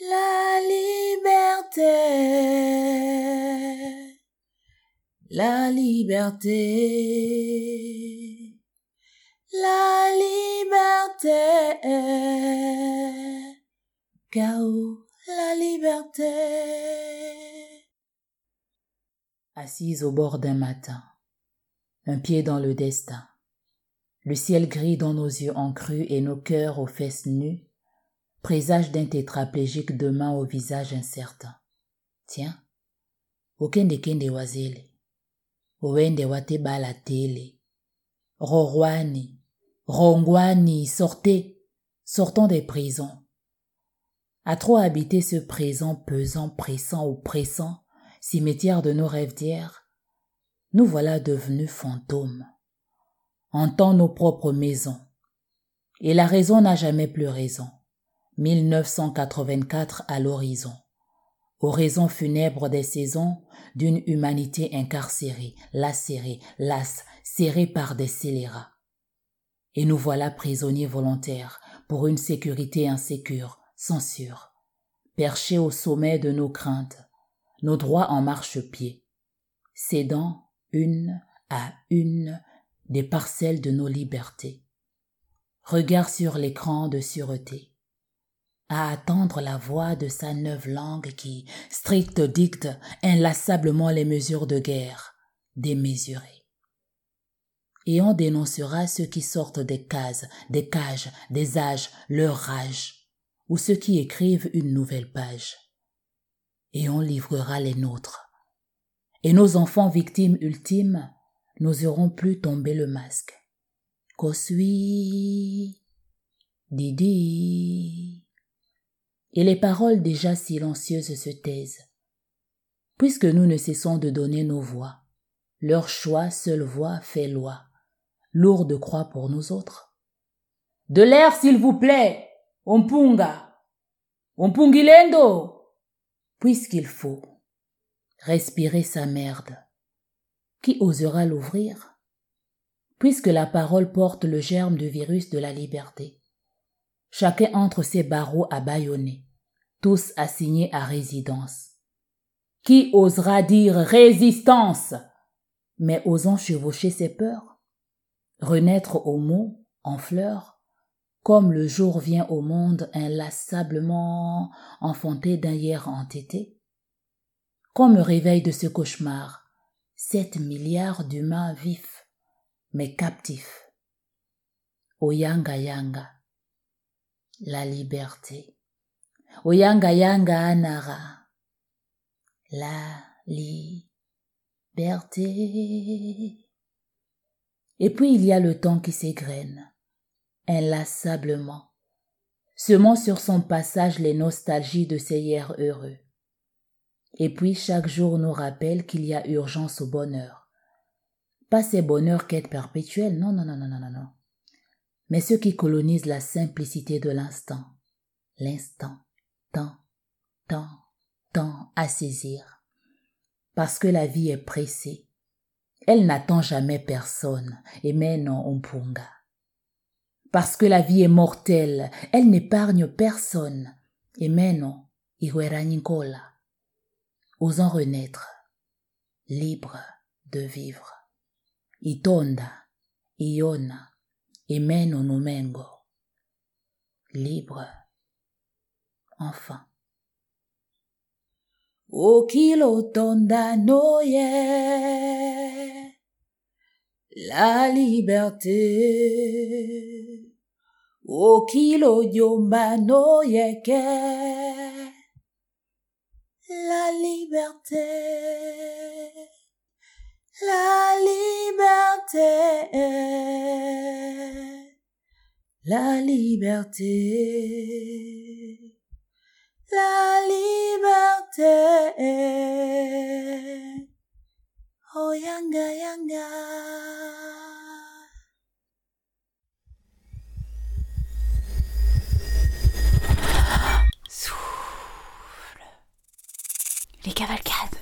La liberté. La liberté. La liberté. Chaos, la liberté. Assise au bord d'un matin, un pied dans le destin, le ciel gris dans nos yeux encrus et nos cœurs aux fesses nues, présage d'un tétraplégique demain au visage incertain. Tiens, okende kende wazele, owende wate bala tele, rorwani, rongwani, sortez, sortons des prisons. À trop habiter ce présent pesant, pressant, oppressant, cimetière de nos rêves d'hier, nous voilà devenus fantômes. Entend nos propres maisons. Et la raison n'a jamais plus raison. 1984 à l'horizon. Oraison funèbre des saisons d'une humanité incarcérée, lacérée, lasse, serrée par des scélérats. Et nous voilà prisonniers volontaires pour une sécurité insécure, censure, perchés au sommet de nos craintes, nos droits en marche-pied, cédant une à une des parcelles de nos libertés. Regard sur l'écran de sûreté à attendre la voix de sa neuve langue qui, stricte, dicte inlassablement les mesures de guerre, démesurées. Et on dénoncera ceux qui sortent des cases, des cages, des âges, leur rage, ou ceux qui écrivent une nouvelle page. Et on livrera les nôtres. Et nos enfants victimes ultimes n'oseront plus tomber le masque. Kosui, Didi et les paroles déjà silencieuses se taisent. Puisque nous ne cessons de donner nos voix, leur choix, seule voix, fait loi, lourde croix pour nous autres. De l'air, s'il vous plaît, Ompunga, Ompungilendo, puisqu'il faut respirer sa merde. Qui osera l'ouvrir? Puisque la parole porte le germe du virus de la liberté. Chacun entre ses barreaux à bâillonner. Tous assignés à résidence. Qui osera dire résistance? Mais osant chevaucher ses peurs? Renaître aux mots, en fleurs, comme le jour vient au monde inlassablement enfanté d'un hier entêté? Comme réveil de ce cauchemar, sept milliards d'humains vifs, mais captifs. Au yanga yanga, la liberté. Oyanga yanga anara. La liberté. Et puis il y a le temps qui s'égrène, inlassablement, semant sur son passage les nostalgies de ces hier heureux. Et puis chaque jour nous rappelle qu'il y a urgence au bonheur. Pas ces bonheurs quête perpétuelle, non, non, non, non, non, non, non. Mais ceux qui colonisent la simplicité de l'instant, l'instant, tant, tant, tant à saisir. Parce que la vie est pressée. Elle n'attend jamais personne, et non umpunga. Parce que la vie est mortelle, elle n'épargne personne, et non ihueranikola. Osant renaître, libre de vivre. Itonda, iona, no numengo. Libre enfin. Okilotonda noye, la liberté. Okilo yomba noyeke, la liberté. La liberté. La liberté la liberté. Oh yanga yanga. Souffle. Les cavalcades.